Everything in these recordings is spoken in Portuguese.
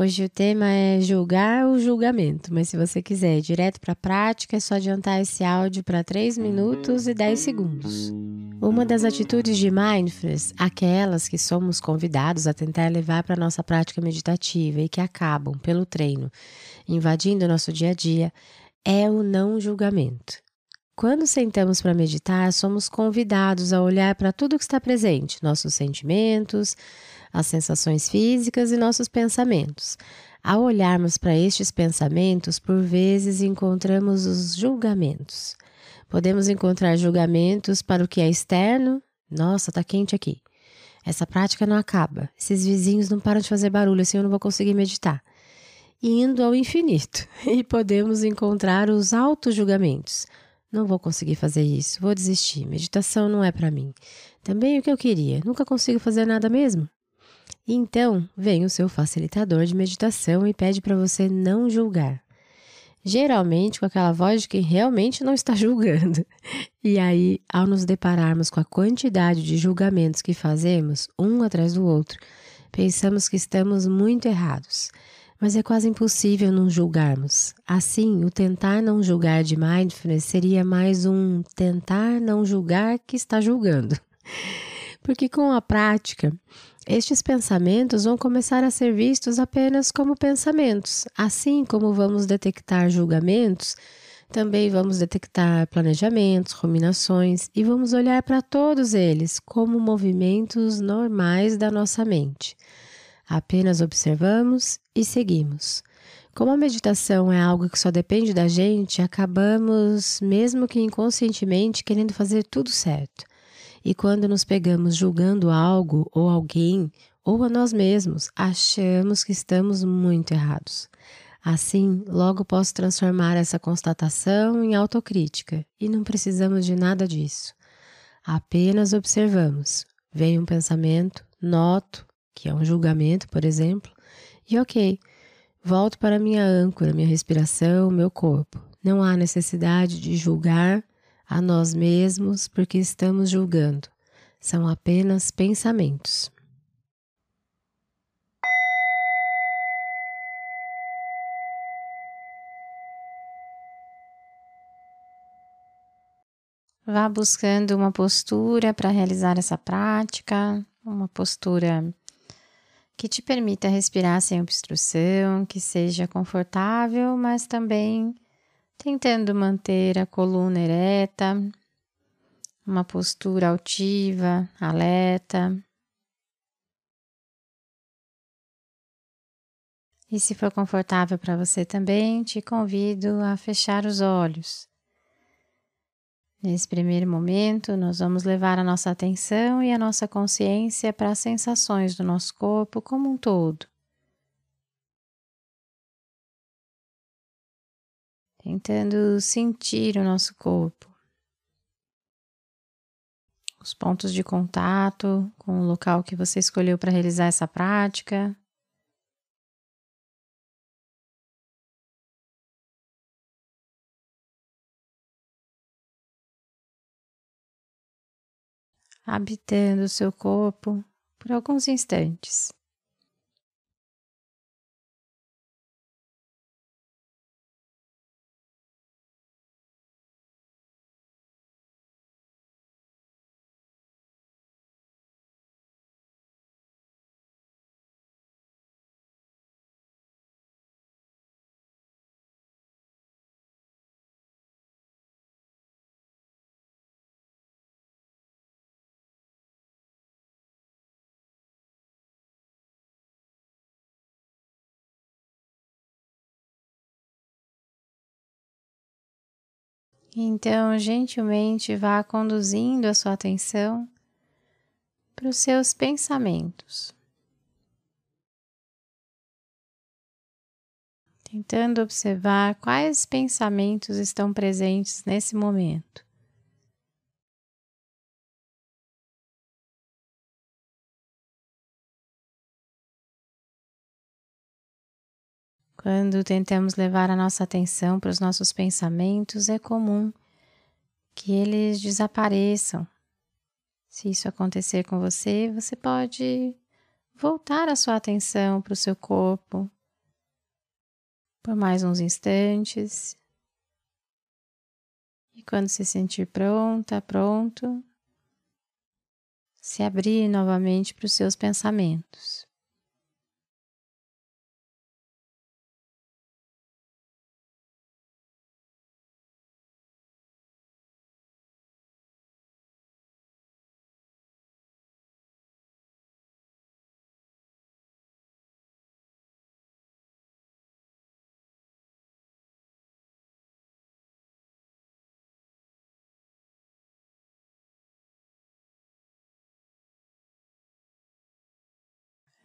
Hoje o tema é julgar o julgamento, mas se você quiser ir direto para a prática, é só adiantar esse áudio para 3 minutos e 10 segundos. Uma das atitudes de mindfulness, aquelas que somos convidados a tentar levar para a nossa prática meditativa e que acabam, pelo treino, invadindo o nosso dia a dia, é o não julgamento. Quando sentamos para meditar, somos convidados a olhar para tudo que está presente, nossos sentimentos, as sensações físicas e nossos pensamentos. Ao olharmos para estes pensamentos, por vezes encontramos os julgamentos. Podemos encontrar julgamentos para o que é externo. Nossa, tá quente aqui. Essa prática não acaba. Esses vizinhos não param de fazer barulho, assim eu não vou conseguir meditar. Indo ao infinito. E podemos encontrar os auto-julgamentos. Não vou conseguir fazer isso, vou desistir. Meditação não é para mim. Também o que eu queria, nunca consigo fazer nada mesmo. Então vem o seu facilitador de meditação e pede para você não julgar. Geralmente com aquela voz de quem realmente não está julgando. E aí, ao nos depararmos com a quantidade de julgamentos que fazemos, um atrás do outro, pensamos que estamos muito errados. Mas é quase impossível não julgarmos. Assim, o tentar não julgar de mindfulness seria mais um tentar não julgar que está julgando. Porque com a prática, estes pensamentos vão começar a ser vistos apenas como pensamentos. Assim como vamos detectar julgamentos, também vamos detectar planejamentos, ruminações e vamos olhar para todos eles como movimentos normais da nossa mente. Apenas observamos e seguimos. Como a meditação é algo que só depende da gente, acabamos, mesmo que inconscientemente, querendo fazer tudo certo. E quando nos pegamos julgando algo ou alguém ou a nós mesmos, achamos que estamos muito errados. Assim, logo posso transformar essa constatação em autocrítica e não precisamos de nada disso. Apenas observamos. Vem um pensamento, noto, que é um julgamento, por exemplo, e ok, volto para minha âncora, minha respiração, meu corpo. Não há necessidade de julgar a nós mesmos porque estamos julgando. São apenas pensamentos. Vá buscando uma postura para realizar essa prática, uma postura que te permita respirar sem obstrução, que seja confortável, mas também tentando manter a coluna ereta, uma postura altiva, alerta. E se for confortável para você também, te convido a fechar os olhos. Nesse primeiro momento, nós vamos levar a nossa atenção e a nossa consciência para as sensações do nosso corpo como um todo. Tentando sentir o nosso corpo, os pontos de contato com o local que você escolheu para realizar essa prática. Habitando o seu corpo por alguns instantes. Então, gentilmente vá conduzindo a sua atenção para os seus pensamentos. tentando observar quais pensamentos estão presentes nesse momento. Quando tentamos levar a nossa atenção para os nossos pensamentos, é comum que eles desapareçam. Se isso acontecer com você, você pode voltar a sua atenção para o seu corpo por mais uns instantes. E quando se sentir pronta, pronto, se abrir novamente para os seus pensamentos.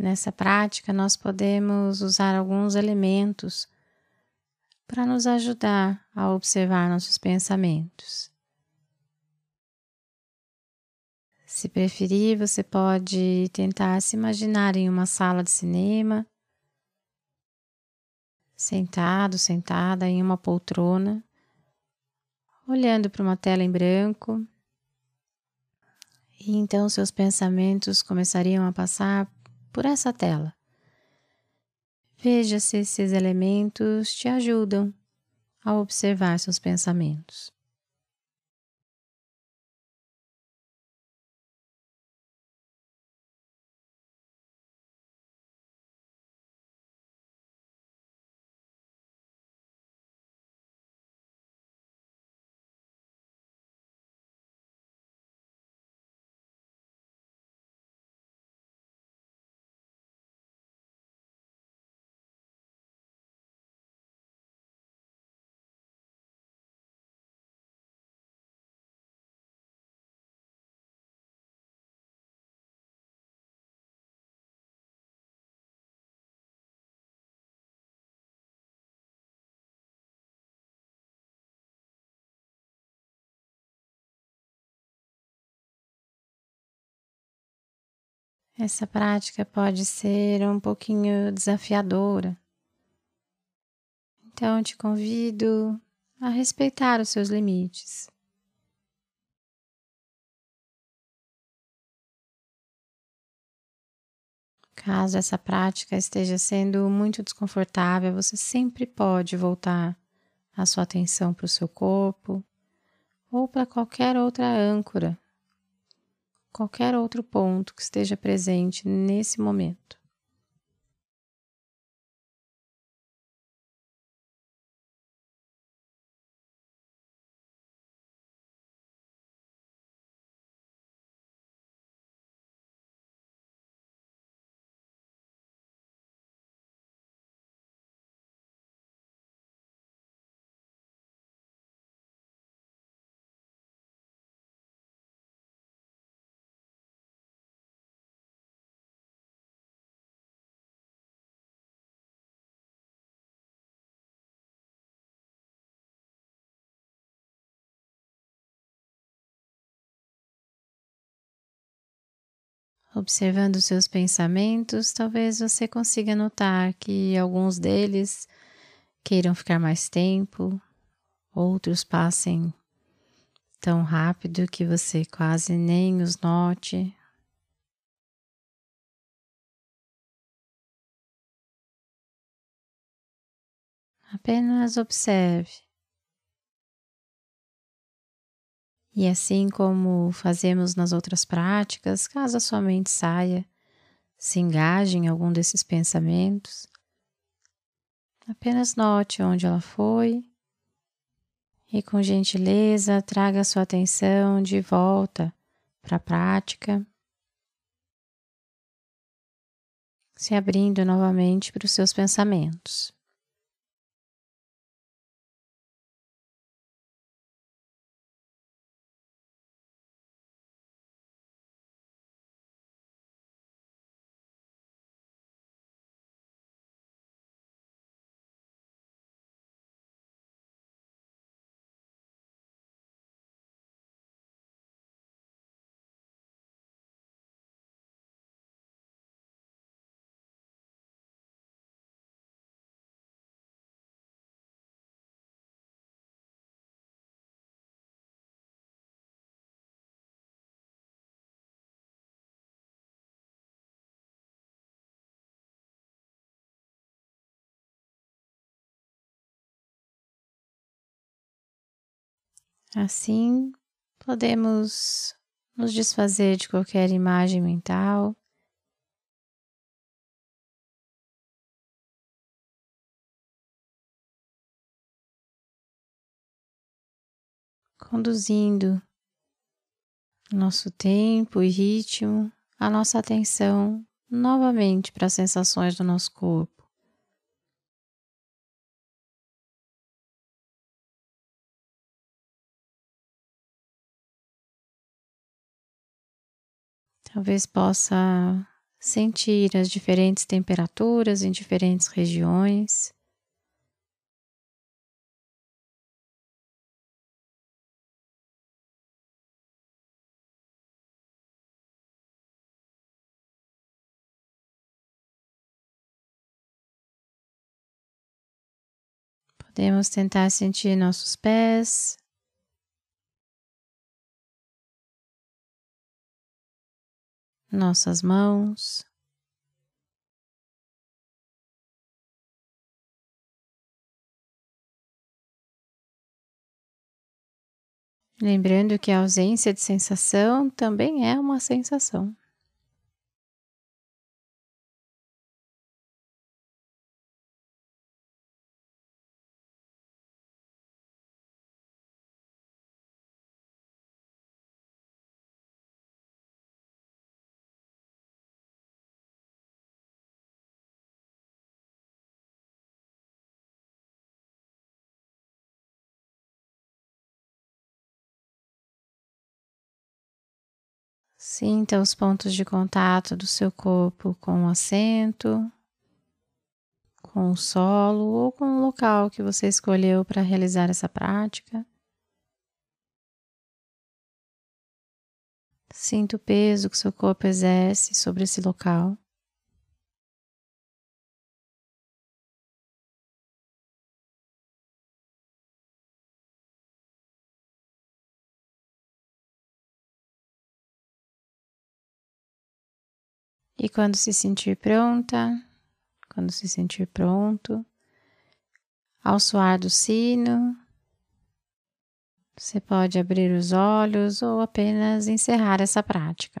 Nessa prática, nós podemos usar alguns elementos para nos ajudar a observar nossos pensamentos. Se preferir, você pode tentar se imaginar em uma sala de cinema, sentado, sentada em uma poltrona, olhando para uma tela em branco. E então seus pensamentos começariam a passar por essa tela. Veja se esses elementos te ajudam a observar seus pensamentos. Essa prática pode ser um pouquinho desafiadora. Então, te convido a respeitar os seus limites. Caso essa prática esteja sendo muito desconfortável, você sempre pode voltar a sua atenção para o seu corpo ou para qualquer outra âncora qualquer outro ponto que esteja presente nesse momento. Observando seus pensamentos, talvez você consiga notar que alguns deles queiram ficar mais tempo, outros passem tão rápido que você quase nem os note. Apenas observe. E assim como fazemos nas outras práticas, caso a sua mente saia, se engaje em algum desses pensamentos, apenas note onde ela foi e, com gentileza, traga a sua atenção de volta para a prática, se abrindo novamente para os seus pensamentos. Assim, podemos nos desfazer de qualquer imagem mental. Conduzindo nosso tempo e ritmo, a nossa atenção novamente para as sensações do nosso corpo. Talvez possa sentir as diferentes temperaturas em diferentes regiões. Podemos tentar sentir nossos pés, nossas mãos. Lembrando que a ausência de sensação também é uma sensação. Sinta os pontos de contato do seu corpo com o assento, com o solo ou com o local que você escolheu para realizar essa prática. Sinta o peso que seu corpo exerce sobre esse local. E quando se sentir pronta, quando se sentir pronto, ao soar do sino, você pode abrir os olhos ou apenas encerrar essa prática.